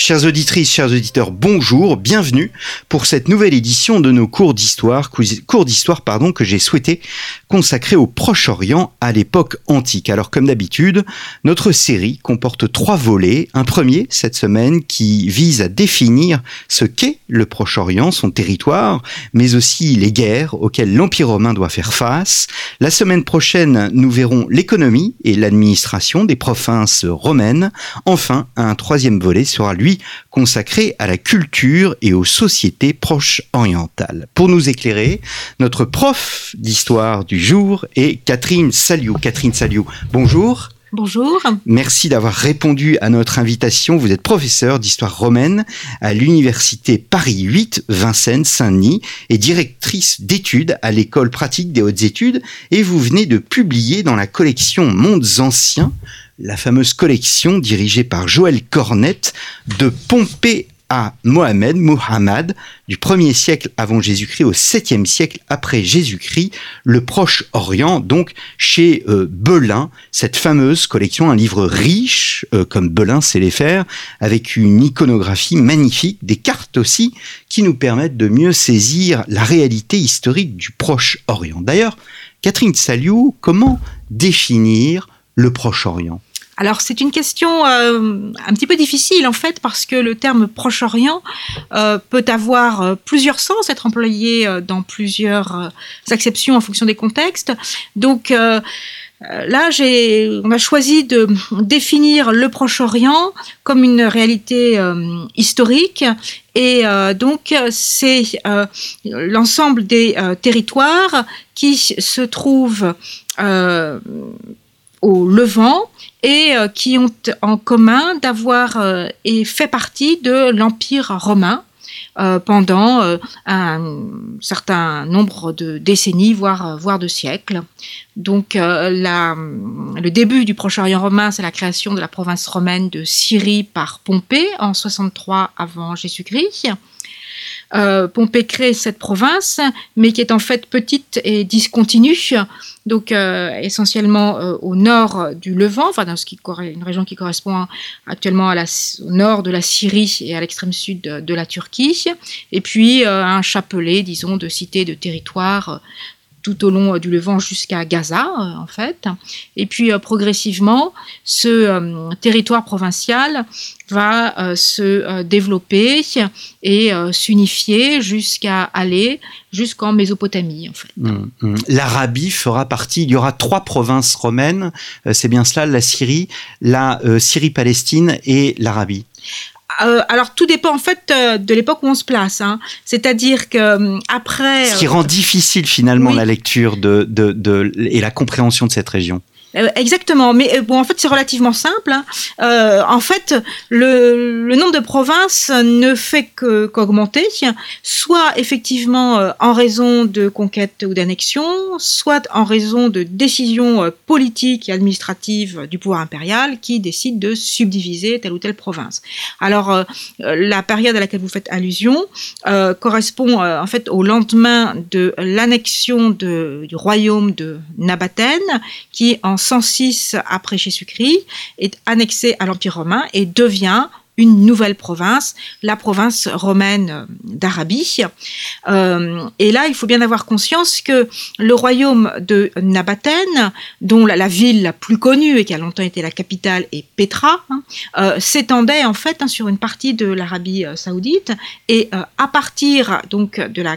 Chères auditrices, chers auditeurs, bonjour, bienvenue pour cette nouvelle édition de nos cours d'histoire, cours d'histoire pardon que j'ai souhaité consacrer au Proche-Orient à l'époque antique. Alors comme d'habitude, notre série comporte trois volets. Un premier cette semaine qui vise à définir ce qu'est le Proche-Orient, son territoire, mais aussi les guerres auxquelles l'Empire romain doit faire face. La semaine prochaine, nous verrons l'économie et l'administration des provinces romaines. Enfin, un troisième volet sera lui consacré à la culture et aux sociétés proches orientales. Pour nous éclairer, notre prof d'histoire du jour est Catherine Saliou. Catherine Saliou, bonjour. Bonjour. Merci d'avoir répondu à notre invitation. Vous êtes professeur d'histoire romaine à l'université Paris 8 Vincennes Saint-Denis et directrice d'études à l'école pratique des hautes études et vous venez de publier dans la collection Mondes anciens la fameuse collection dirigée par Joël Cornette de Pompée à Mohamed, Muhammad, du 1er siècle avant Jésus-Christ au 7e siècle après Jésus-Christ, le Proche-Orient, donc chez euh, Belin, cette fameuse collection, un livre riche, euh, comme Belin sait les faire, avec une iconographie magnifique, des cartes aussi, qui nous permettent de mieux saisir la réalité historique du Proche-Orient. D'ailleurs, Catherine Saliou, comment définir le Proche-Orient? Alors c'est une question euh, un petit peu difficile en fait parce que le terme Proche-Orient euh, peut avoir euh, plusieurs sens, être employé dans plusieurs acceptions en fonction des contextes. Donc là, on a choisi de définir le Proche-Orient comme une réalité historique et donc c'est l'ensemble des territoires qui se trouvent au Levant et euh, qui ont en commun d'avoir euh, fait partie de l'Empire romain euh, pendant un certain nombre de décennies, voire, voire de siècles. Donc le début du Proche-Orient romain, c'est la création de la province romaine de Syrie par Pompée en 63 avant Jésus-Christ. Euh, Pompée crée cette province, mais qui est en fait petite et discontinue, donc euh, essentiellement euh, au nord du Levant, enfin dans ce qui, une région qui correspond actuellement au nord de la Syrie et à l'extrême sud de, la Turquie, et puis un chapelet, disons, de cités, de territoires tout au long du Levant jusqu'à Gaza, en fait. Et puis progressivement, ce territoire provincial va euh, se euh, développer et euh, s'unifier jusqu'à aller jusqu'en Mésopotamie en fait. Hum, hum. L'Arabie fera partie, il y aura trois provinces romaines, c'est bien cela, la Syrie, la Syrie-Palestine et l'Arabie. Alors tout dépend en fait de l'époque où on se place. Hein. C'est-à-dire que après. Ce qui rend difficile finalement la lecture de, de, de, et la compréhension de cette région. Euh, exactement, mais euh, bon, en fait, c'est relativement simple. Hein. Euh, en fait, le, le, nombre de provinces ne fait que qu'augmenter, soit effectivement euh, en raison de conquêtes ou d'annexions, soit en raison de décisions politiques et administratives du pouvoir impérial qui décident de subdiviser telle ou telle province. Alors, la période à laquelle vous faites allusion correspond en fait au lendemain de l'annexion du royaume de Nabatène, qui en 106 après Jésus-Christ, est annexé à l'Empire romain et devient une nouvelle province, la province romaine d'Arabie. Euh, et là, il faut bien avoir conscience que le royaume de Nabatène, dont la, ville la plus connue et qui a longtemps été la capitale est Petra, hein, euh, s'étendait en fait hein, sur une partie de l'Arabie euh, saoudite. Et à partir donc de la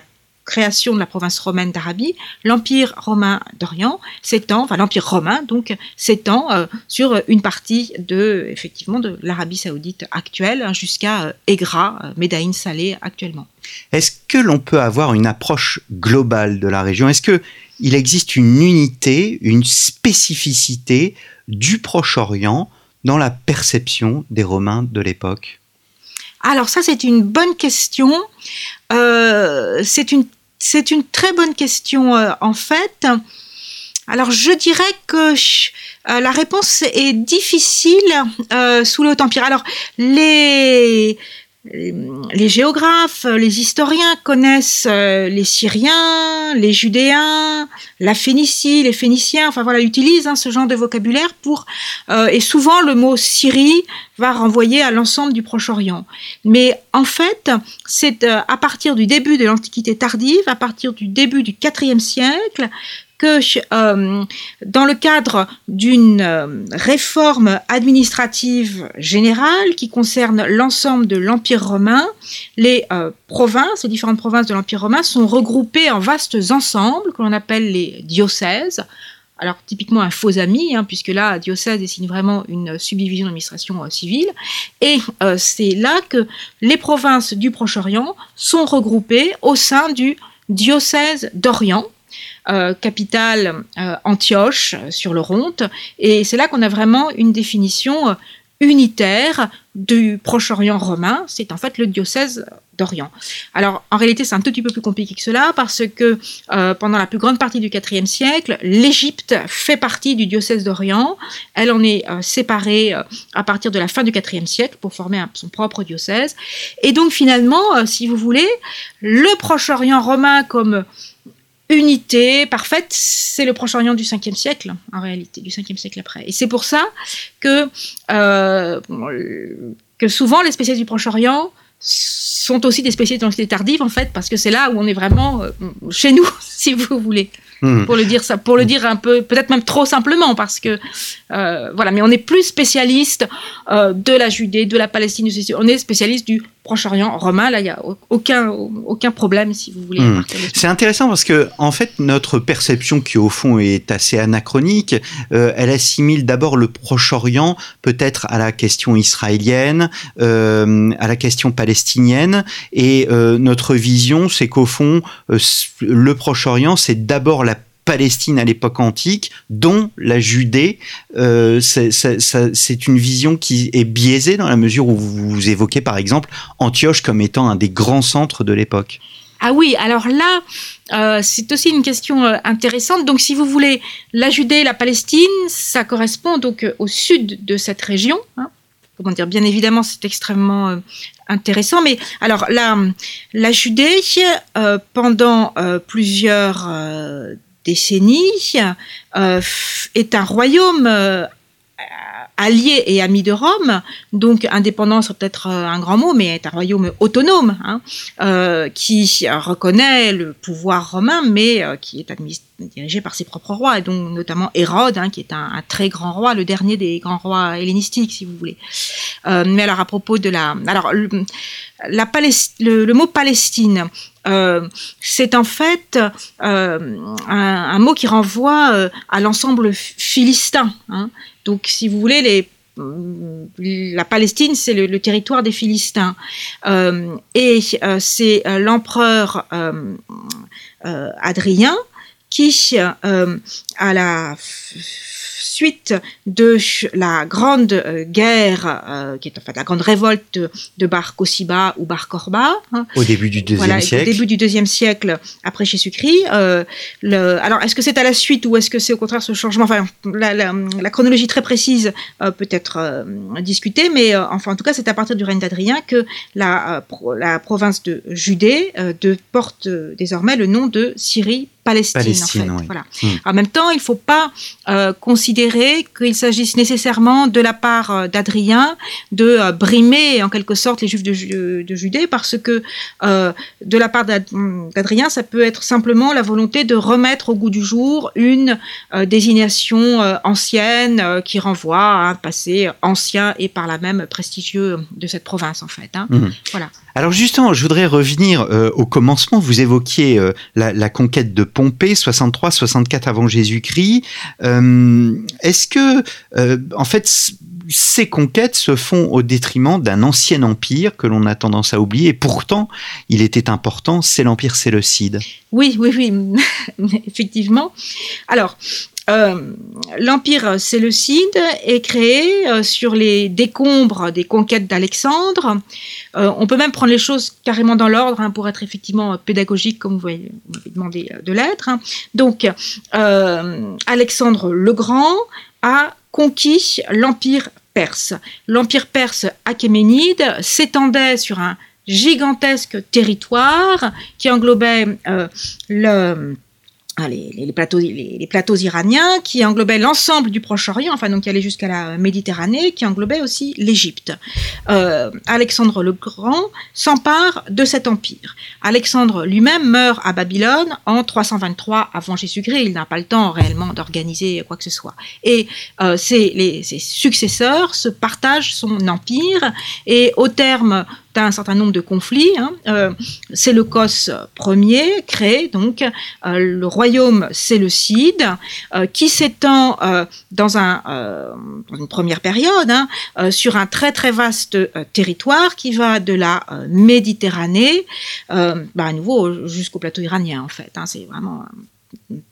création de la province romaine d'Arabie, l'empire romain d'Orient s'étend, enfin l'empire romain donc s'étend euh, sur une partie de effectivement de l'Arabie saoudite actuelle hein, jusqu'à euh, Egra, euh, Médaïne Salé actuellement. Est-ce que l'on peut avoir une approche globale de la région? Est-ce que il existe une unité, une spécificité du Proche-Orient dans la perception des Romains de l'époque? Alors ça, c'est une bonne question. Euh, c'est une, c'est une très bonne question euh, en fait. Alors je dirais que la réponse est difficile sous le Haut Empire. Alors les les géographes, les historiens connaissent euh, les Syriens, les Judéens, la Phénicie, les Phéniciens, enfin voilà, utilisent hein, ce genre de vocabulaire pour euh, et souvent le mot Syrie va renvoyer à l'ensemble du Proche-Orient. Mais en fait, c'est euh, à partir du début de l'Antiquité tardive, à partir du début du IVe siècle, que euh, dans le cadre d'une euh, réforme administrative générale qui concerne l'ensemble de l'Empire romain, les euh, provinces, les différentes provinces de l'Empire romain sont regroupées en vastes ensembles que l'on appelle les diocèses. Alors typiquement un faux ami, hein, puisque là, diocèse dessine vraiment une subdivision d'administration civile. Et c'est là que les provinces du Proche-Orient sont regroupées au sein du diocèse d'Orient, euh, capitale euh, Antioche euh, sur le Ronte. Et c'est là qu'on a vraiment une définition unitaire du Proche-Orient romain, c'est en fait le diocèse d'Orient. Alors en réalité c'est un tout petit peu plus compliqué que cela parce que pendant la plus grande partie du IVe siècle, l'Égypte fait partie du diocèse d'Orient, elle en est séparée à partir de la fin du IVe siècle pour former son propre diocèse. Et donc finalement, si vous voulez, le Proche-Orient romain comme unité parfaite, c'est le Proche-Orient du 5e siècle, en réalité, du 5e siècle après. Et c'est pour ça que, euh, que souvent les spécialistes du Proche-Orient sont aussi des spécialistes d'anxiété tardive, en fait, parce que c'est là où on est vraiment euh, chez nous, si vous voulez. Hmm. Pour le dire ça, pour le dire un peu, peut-être même trop simplement, parce que euh, voilà, mais on est plus spécialiste de la Judée, de la Palestine, on est spécialiste du Proche-Orient romain, là, il n'y a aucun, aucun problème, si vous voulez. Hmm. C'est intéressant parce que, en fait, notre perception, qui au fond est assez anachronique, euh, elle assimile d'abord le Proche-Orient peut-être à la question israélienne, euh, à la question palestinienne, et euh, notre vision, c'est qu'au fond, le Proche-Orient, c'est d'abord la Palestine à l'époque antique, dont la Judée, euh, c'est une vision qui est biaisée dans la mesure où vous évoquez par exemple Antioche comme étant un des grands centres de l'époque. Ah oui, alors là, euh, c'est aussi une question euh, intéressante. Donc, si vous voulez, la Judée et la Palestine, ça correspond donc au sud de cette région. Hein. Comment dire Bien évidemment, c'est extrêmement intéressant. Mais alors, la, la Judée, pendant plusieurs décennies, euh, est un royaume euh, allié et ami de Rome, donc indépendant c'est peut-être euh, un grand mot, mais est un royaume autonome, hein, qui reconnaît le pouvoir romain, mais qui est dirigé par ses propres rois, et donc notamment Hérode, hein, qui est un, très grand roi, le dernier des grands rois hellénistiques, si vous voulez. mais alors à propos de la, alors le, mot Palestine, euh, c'est en fait euh, un, mot qui renvoie euh, à l'ensemble philistin. Hein. Donc, si vous voulez, la Palestine, c'est le, territoire des Philistins. et c'est l'empereur Adrien qui, à la suite de la grande euh, guerre, euh, qui est en fait la grande révolte de, Bar Kossiba ou Bar Korba. Hein. au début du deuxième siècle. Au début du deuxième siècle après Jésus-Christ. Euh, alors, est-ce que c'est à la suite ou est-ce que c'est au contraire ce changement? Enfin, la, chronologie très précise peut être discutée, mais enfin, en tout cas, c'est à partir du règne d'Adrien que la, la province de Judée de, porte désormais le nom de Syrie Palestine, en fait. Voilà. Hmm. En même temps, il ne faut pas euh, considérer qu'il s'agisse nécessairement de la part euh, d'Adrien de euh, brimer en quelque sorte les Juifs de, de Judée, parce que de la part d'Adrien, ça peut être simplement la volonté de remettre au goût du jour une désignation ancienne qui renvoie à un passé ancien et par là même prestigieux de cette province, en fait. Hein. Hmm. Voilà. Alors justement, je voudrais revenir au commencement. Vous évoquiez la, la conquête de Pompée, 63-64 avant Jésus-Christ. Euh, est-ce que, euh, en fait, ces conquêtes se font au détriment d'un ancien empire que l'on a tendance à oublier, et pourtant, il était important, c'est l'empire séleucide? Oui, oui, oui, effectivement. Alors, l'empire séleucide est créé sur les décombres des conquêtes d'Alexandre. On peut même prendre les choses carrément dans l'ordre hein, pour être effectivement pédagogique, comme vous m'avez demandé de l'être. Hein. Donc, Alexandre le Grand a conquis l'empire perse. L'empire perse achéménide s'étendait sur un gigantesque territoire qui englobait euh, le Hein, les, plateaux, les, plateaux iraniens, qui englobaient l'ensemble du Proche-Orient, enfin donc qui allait jusqu'à la Méditerranée, qui englobait aussi l'Égypte. Euh, Alexandre le Grand s'empare de cet empire. Alexandre lui-même meurt à Babylone en 323 avant Jésus-Christ. Il n'a pas le temps réellement d'organiser quoi que ce soit. Et euh, ses, ses successeurs se partagent son empire et au terme un certain nombre de conflits. Hein. Euh, c'est le Cos premier créé donc euh, le royaume séleucide euh, qui s'étend dans, un, une première période hein, sur un très très vaste territoire qui va de la Méditerranée, bah, à nouveau jusqu'au plateau iranien en fait. Hein. c'est vraiment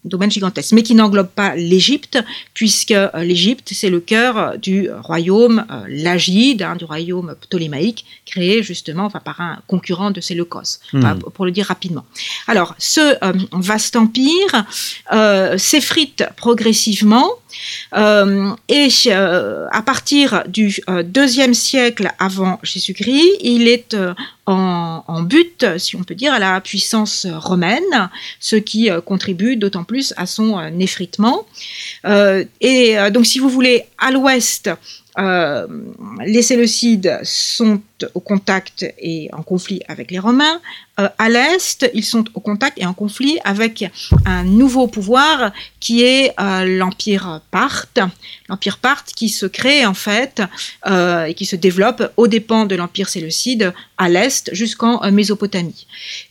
domaine gigantesque, mais qui n'englobe pas l'Égypte, puisque euh, l'Égypte, c'est le cœur du royaume euh, lagide, hein, du royaume ptolémaïque, créé justement enfin, par un concurrent de Séleucos, hmm. pour le dire rapidement. Alors, ce euh, vaste empire s'effrite progressivement, et à partir du deuxième siècle avant Jésus-Christ, il est en, but, si on peut dire, à la puissance romaine, ce qui euh, contribue d'autant plus à son euh, effritement. Euh, et donc, si vous voulez, à l'ouest, les Séleucides sont au contact et en conflit avec les Romains. Euh, à l'Est, ils sont au contact et en conflit avec un nouveau pouvoir qui est euh, l'Empire Parthe. L'Empire Parthe qui se crée en fait euh, et qui se développe aux dépens de l'Empire séleucide à l'Est jusqu'en Mésopotamie.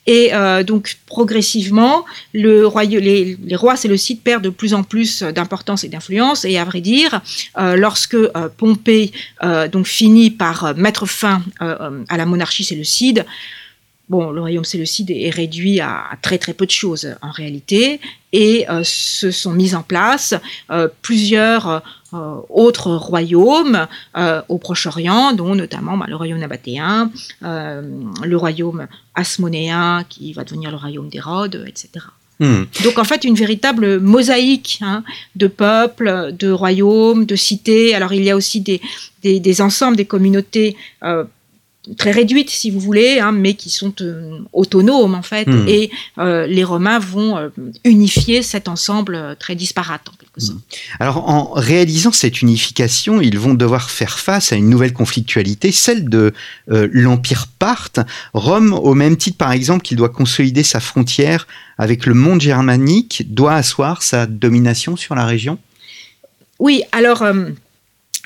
Et donc progressivement, le les, rois séleucides perdent de plus en plus d'importance et d'influence. Et à vrai dire, lorsque Pompée donc finit par mettre fin euh, à la monarchie séleucide, bon, le royaume séleucide est réduit à, très très peu de choses en réalité, et euh, se sont mis en place euh, plusieurs autres royaumes au Proche-Orient, dont notamment bah, le royaume nabatéen, le royaume asmonéen qui va devenir le royaume d'Hérode, etc. Hmm. Donc en fait une véritable mosaïque hein, de peuples, de royaumes, de cités. Alors il y a aussi des, des, ensembles, des communautés très réduites, si vous voulez, hein, mais qui sont euh, autonomes en fait. Hmm. Et euh, les Romains vont euh, unifier cet ensemble très disparate en quelque sorte. Hmm. Alors en réalisant cette unification, ils vont devoir faire face à une nouvelle conflictualité, celle de l'Empire parthe. Rome, au même titre par exemple qu'il doit consolider sa frontière avec le monde germanique, doit asseoir sa domination sur la région? Oui, alors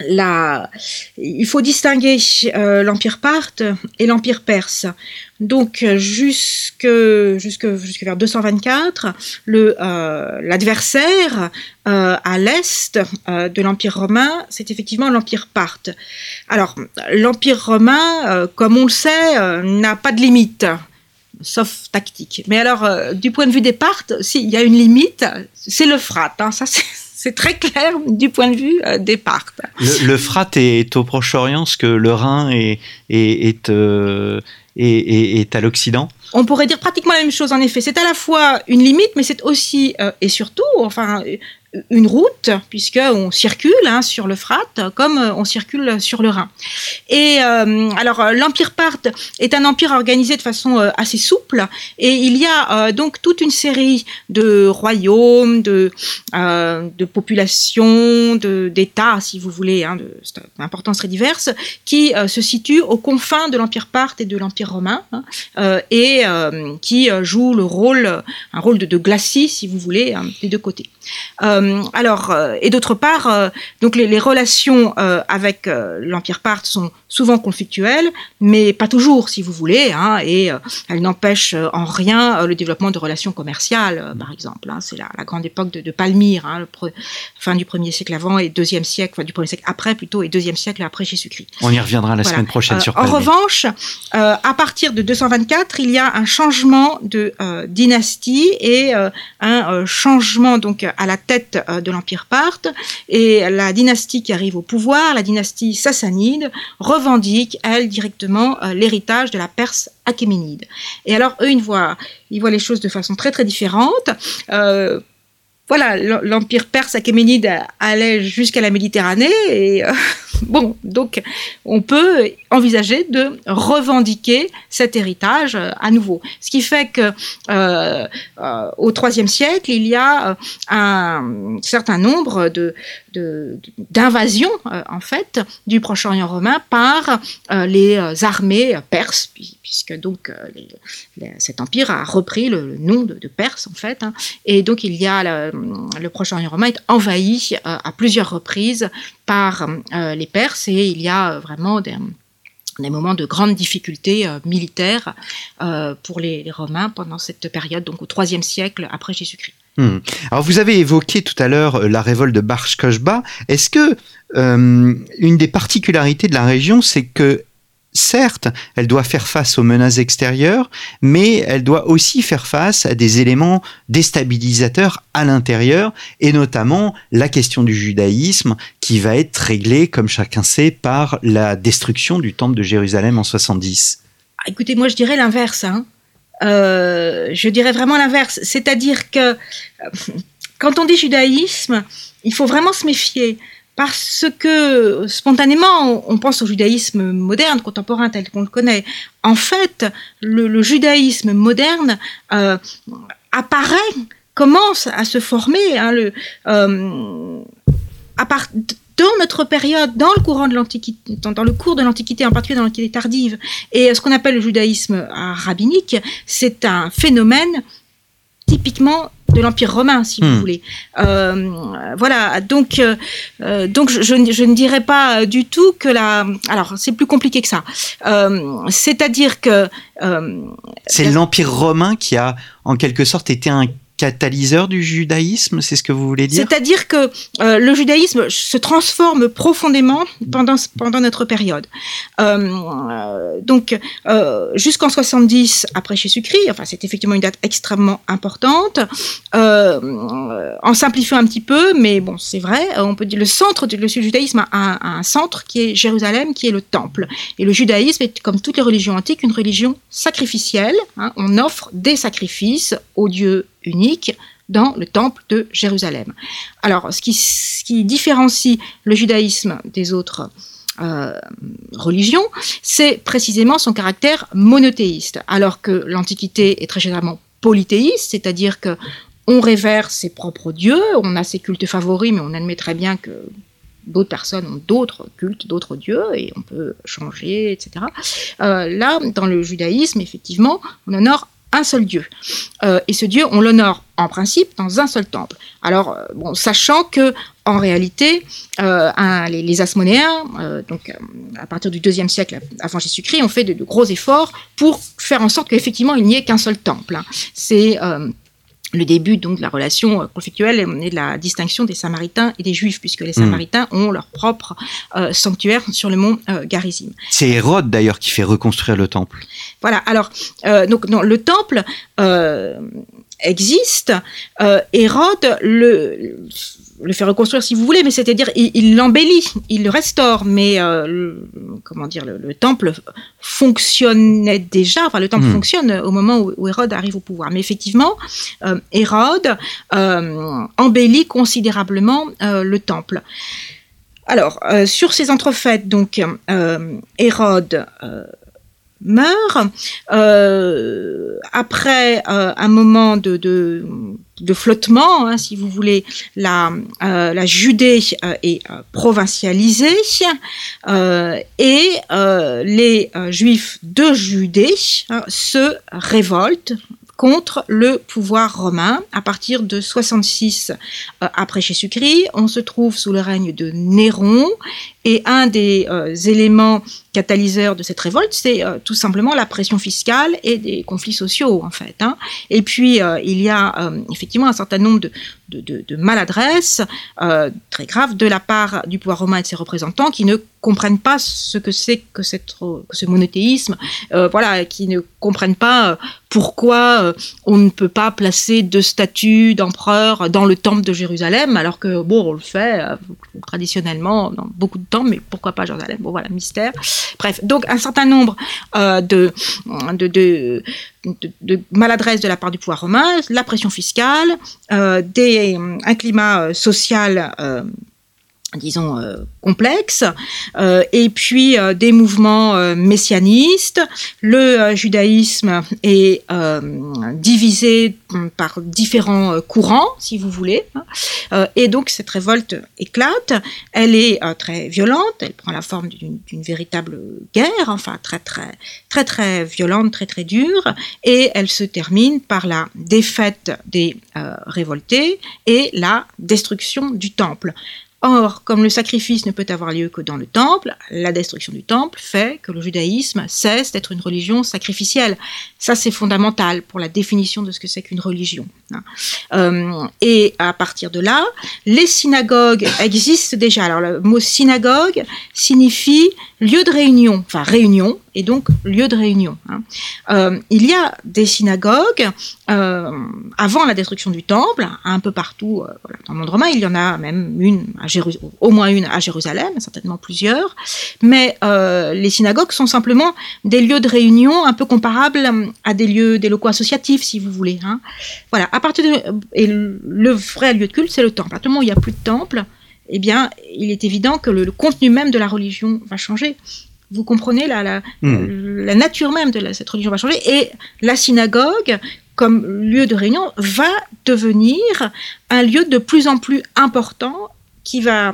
il faut distinguer euh, l'Empire parthe et l'Empire perse. Donc jusque, vers 224, euh, l'adversaire euh, à l'est de l'Empire romain, c'est effectivement l'Empire parthe. Alors l'Empire romain, comme on le sait, n'a pas de limite sauf tactique. Mais alors, du point de vue des Parthes, s'il y a une limite, c'est le Frat. Hein, ça, c'est très clair du point de vue euh, des Parthes. Le, Frat est au Proche-Orient, ce que le Rhin est, est, euh, à l'Occident on pourrait dire pratiquement la même chose en effet. C'est à la fois une limite, mais c'est aussi euh, et surtout, enfin, une route, puisqu'on circule hein, sur le comme euh, on circule sur le Rhin. Et euh, alors, euh, l'Empire parthe est un empire organisé de façon assez souple, et il y a donc toute une série de royaumes, de, de populations, d'États, si vous voulez, hein, d'importance très diverse, qui se situent aux confins de l'Empire parthe et de l'Empire romain, hein, et qui jouent le rôle, un rôle de, glacis, si vous voulez, des deux côtés. Alors, euh, et d'autre part, euh, donc les, relations avec l'Empire parthe sont souvent conflictuelles, mais pas toujours, si vous voulez, hein, et elles n'empêchent en rien le développement de relations commerciales, par exemple. Hein. c'est la, grande époque de, Palmyre, hein, fin du 1er siècle avant et deuxième siècle, enfin, du 1er siècle après plutôt, et deuxième siècle après Jésus-Christ. On y reviendra la semaine prochaine sur Palmyre. En revanche, à partir de 224, il y a un changement de dynastie et un changement donc à la tête tête de l'Empire parthe et la dynastie qui arrive au pouvoir, la dynastie sassanide, revendique, elle, directement l'héritage de la Perse achéménide. Et alors, eux, ils voient, ils voient les choses de façon très très différente voilà, l'empire perse achéménide allait jusqu'à la Méditerranée et euh, bon, donc on peut envisager de revendiquer cet héritage euh, à nouveau. Ce qui fait que euh, au IIIe siècle, il y a un certain nombre de d'invasions en fait du Proche-Orient romain par les armées perses, puisque donc cet empire a repris le, nom de, Perse en fait, hein. et donc il y a le Proche-Orient romain est envahi euh, à plusieurs reprises par euh, les Perses et il y a vraiment des, moments de grande difficulté euh, militaire pour les, Romains pendant cette période, donc au IIIe siècle après Jésus-Christ. Hmm. Alors vous avez évoqué tout à l'heure la révolte de Bar Kokhba. Est-ce que une des particularités de la région, c'est que certes, elle doit faire face aux menaces extérieures, mais elle doit aussi faire face à des éléments déstabilisateurs à l'intérieur, et notamment la question du judaïsme, qui va être réglée, comme chacun sait, par la destruction du temple de Jérusalem en 70. Ah, écoutez, moi je dirais l'inverse. Hein. Euh, je dirais vraiment l'inverse. C'est-à-dire que euh, quand on dit judaïsme, il faut vraiment se méfier parce que spontanément, on pense au judaïsme moderne, contemporain tel qu'on le connaît. En fait, le, judaïsme moderne euh, apparaît, commence à se former hein, le, euh, à part, dans notre période, dans le courant de l'Antiquité, dans, le cours de l'Antiquité, en particulier dans l'Antiquité tardive, et ce qu'on appelle le judaïsme rabbinique, c'est un phénomène typiquement de l'Empire romain, si vous hmm. voulez. Euh, voilà, donc, euh, euh, donc je, je, ne dirais pas du tout que la... Alors, c'est plus compliqué que ça. C'est-à-dire que... c'est l'Empire romain qui a, en quelque sorte, été un catalyseur du judaïsme, c'est ce que vous voulez dire? C'est-à-dire que euh, le judaïsme se transforme profondément pendant, pendant notre période. Euh, donc, euh, jusqu'en 70 après Jésus-Christ, enfin c'est effectivement une date extrêmement importante, en simplifiant un petit peu, mais bon, c'est vrai, on peut dire le centre du judaïsme a un, centre qui est Jérusalem, qui est le temple. Et le judaïsme est, comme toutes les religions antiques, une religion sacrificielle. Hein. on offre des sacrifices aux dieux unique dans le temple de Jérusalem. Alors, ce qui, différencie le judaïsme des autres euh, religions, c'est précisément son caractère monothéiste, alors que l'Antiquité est très généralement polythéiste, c'est-à-dire que on révère ses propres dieux, on a ses cultes favoris, mais on admet très bien que d'autres personnes ont d'autres cultes, d'autres dieux, et on peut changer, etc. Euh, là, dans le judaïsme, effectivement, on honore un seul Dieu. Euh, et ce Dieu, on l'honore en principe dans un seul temple. Alors, euh, bon, sachant que en réalité, euh, les, Asmonéens, donc à partir du deuxième siècle avant Jésus-Christ, ont fait de, gros efforts pour faire en sorte qu'effectivement il n'y ait qu'un seul temple. Hein. C'est le début donc de la relation euh, conflictuelle et de la distinction des Samaritains et des Juifs, puisque les hmm. Samaritains ont leur propre euh, sanctuaire sur le mont euh, Garizim. C'est Hérode d'ailleurs qui fait reconstruire le temple. Voilà. Alors donc le temple existe. Hérode le le fait reconstruire si vous voulez, mais c'est-à-dire il l'embellit, il le restaure, mais euh, comment dire, le, temple fonctionnait déjà, enfin le temple hmm. fonctionne au moment où, Hérode arrive au pouvoir. Mais effectivement, euh, Hérode euh, embellit considérablement le temple. Alors, sur ces entrefaites, donc, Hérode meurt. Euh, après euh, un moment de, de, flottement, hein, si vous voulez, la, euh, la Judée est provincialisée et les Juifs de Judée hein, se révoltent contre le pouvoir romain. À partir de 66 après Jésus-Christ, on se trouve sous le règne de Néron Et un des éléments catalyseurs de cette révolte, c'est tout simplement la pression fiscale et des conflits sociaux, en fait. Hein. Et puis, il y a effectivement un certain nombre de, de, de, maladresse euh, très grave de la part du pouvoir romain et de ses représentants qui ne comprennent pas ce que c'est que, que ce monothéisme, euh, voilà, qui ne comprennent pas euh, pourquoi euh, on ne peut pas placer deux statues d'empereurs dans le temple de Jérusalem, alors que bon, on le fait euh, traditionnellement dans beaucoup de mais pourquoi pas Jérusalem Bon voilà, mystère. Bref, donc un certain nombre euh, de, de, de de, la part du pouvoir romain, la pression fiscale, euh, un climat social euh, disons euh, complexes, euh, et puis euh, des mouvements euh, messianistes. Le euh, judaïsme est euh, divisé hum, par différents courants, si vous voulez, hein. et donc cette révolte éclate. Elle est très violente, elle prend la forme d'une véritable guerre, enfin très très très très violente, très très dure, et elle se termine par la défaite des révoltés et la destruction du temple. Or, comme le sacrifice ne peut avoir lieu que dans le temple, la destruction du temple fait que le judaïsme cesse d'être une religion sacrificielle. Ça, c'est fondamental pour la définition de ce que c'est qu'une religion. Hein. Euh, et à partir de là, les synagogues existent déjà. Alors, le mot synagogue signifie lieu de réunion, enfin réunion, et donc lieu de réunion. Hein. Euh, il y a des synagogues euh, avant la destruction du temple, un peu partout euh, dans le monde romain. Il y en a même une au moins une à Jérusalem, certainement plusieurs. Mais les synagogues sont simplement des lieux de réunion un peu comparables à des lieux, des locaux associatifs, si vous voulez. Hein. Voilà. À partir et le, vrai lieu de culte, c'est le temple. À tout moment où il n'y a plus de temple, eh bien, il est évident que le, contenu même de la religion va changer. Vous comprenez la, la, mmh. la nature même de la, cette religion va changer et la synagogue comme lieu de réunion va devenir un lieu de plus en plus important qui va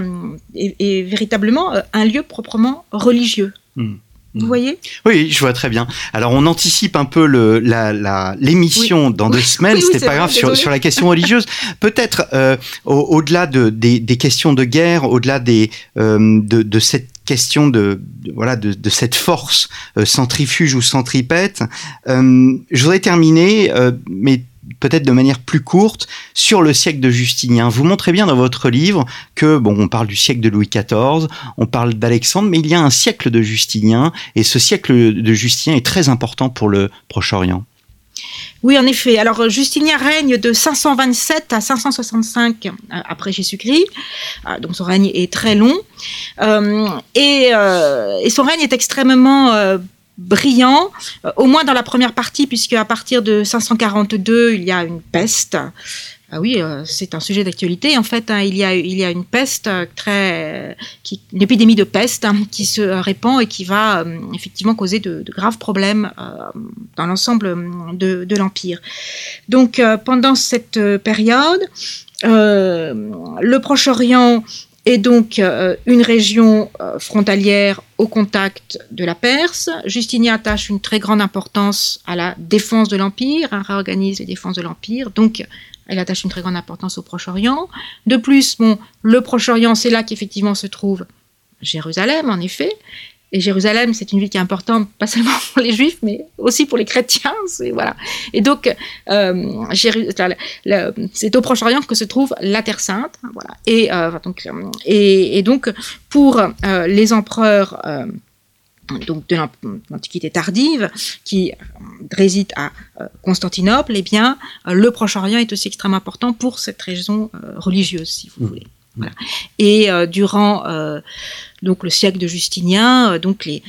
est, est véritablement un lieu proprement religieux. Mmh. Vous voyez? Oui, je vois très bien. Alors, on anticipe un peu le, la, la, l'émission oui. dans deux semaines. Oui, C'était pas grave sur, sur, la question religieuse. Peut-être euh, au-delà de, des, des, questions de guerre, au-delà des, euh, de, de, cette question de, voilà de, de, cette force euh, centrifuge ou centripète, euh, je voudrais terminer, euh, mais peut-être de manière plus courte, sur le siècle de Justinien. Vous montrez bien dans votre livre que, bon, on parle du siècle de Louis XIV, on parle d'Alexandre, mais il y a un siècle de Justinien, et ce siècle de Justinien est très important pour le Proche-Orient. Oui, en effet. Alors, Justinien règne de 527 à 565 après Jésus-Christ. Donc, son règne est très long. Euh, et, euh, son règne est extrêmement euh, brillant, euh, au moins dans la première partie, puisque à partir de 542, il y a une peste. Ah oui, euh, c'est un sujet d'actualité. En fait, hein, il, y a, une peste très, qui, une épidémie de peste hein, qui se répand et qui va euh, effectivement causer de, graves problèmes euh, dans l'ensemble de, l'empire. Donc, euh, pendant cette période, le Proche-Orient est donc euh, une région euh, frontalière au contact de la Perse. Justinien attache une très grande importance à la défense de l'Empire, hein, réorganise les défenses de l'Empire, elle attache une très grande importance au Proche-Orient. De plus, bon, le Proche-Orient, c'est là qu'effectivement se trouve Jérusalem, en effet, et Jérusalem, c'est une ville qui est importante, pas seulement pour les juifs, mais aussi pour les chrétiens. Voilà. Et donc, euh, c'est au Proche-Orient que se trouve la Terre Sainte. Voilà. Et, euh, donc, et, donc, pour euh, les empereurs euh, donc de l'Antiquité tardive, qui réside à Constantinople, eh bien, le Proche-Orient est aussi extrêmement important pour cette raison religieuse, si vous mmh. voulez. Voilà. Et euh, durant euh, donc le siècle de Justinien, euh, donc les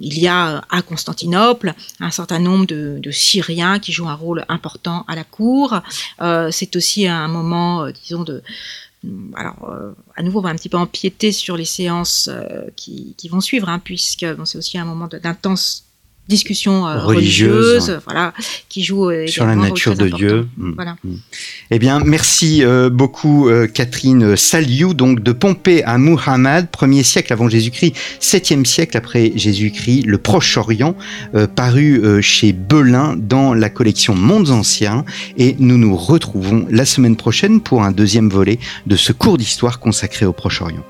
il y a à Constantinople un certain nombre de, de, Syriens qui jouent un rôle important à la cour. Euh, c'est aussi un moment, euh, disons, de. Alors, euh, à nouveau, on va un petit peu empiéter sur les séances qui, qui, vont suivre, hein, puisque c'est aussi un moment d'intense discussion euh, religieuse, religieuse ouais. voilà, qui joue euh, sur la nature de Dieu. Mmh. Voilà. Mmh. Eh bien, merci euh, beaucoup Catherine Saliou, donc de Pompée à Muhammad, premier siècle avant Jésus-Christ, septième siècle après Jésus-Christ, le Proche-Orient, paru chez Belin dans la collection Mondes Anciens, et nous nous retrouvons la semaine prochaine pour un deuxième volet de ce cours d'histoire consacré au Proche-Orient.